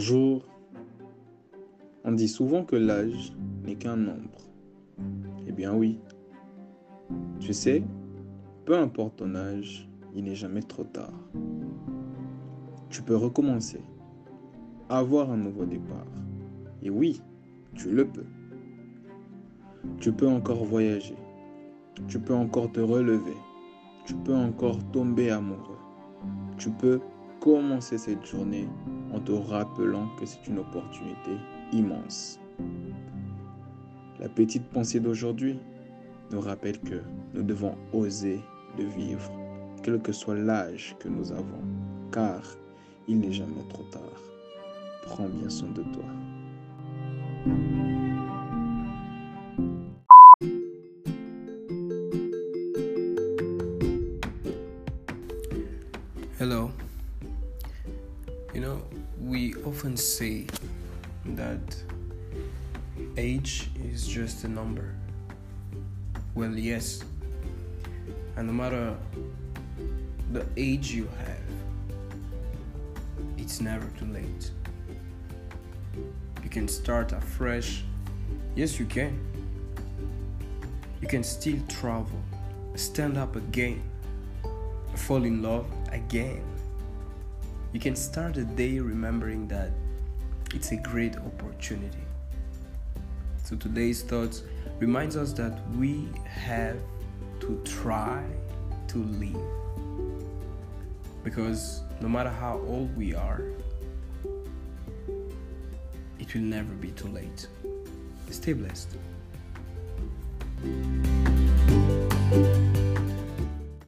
Bonjour. On dit souvent que l'âge n'est qu'un nombre. Eh bien oui. Tu sais, peu importe ton âge, il n'est jamais trop tard. Tu peux recommencer, avoir un nouveau départ. Et oui, tu le peux. Tu peux encore voyager. Tu peux encore te relever. Tu peux encore tomber amoureux. Tu peux commencer cette journée en te rappelant que c'est une opportunité immense. La petite pensée d'aujourd'hui nous rappelle que nous devons oser de vivre, quel que soit l'âge que nous avons, car il n'est jamais trop tard. Prends bien soin de toi. You know, we often say that age is just a number. Well, yes. And no matter the age you have, it's never too late. You can start afresh. Yes, you can. You can still travel, stand up again, fall in love again. You can start the day remembering that it's a great opportunity. So today's thoughts reminds us that we have to try to live. Because no matter how old we are, it will never be too late. Stay blessed.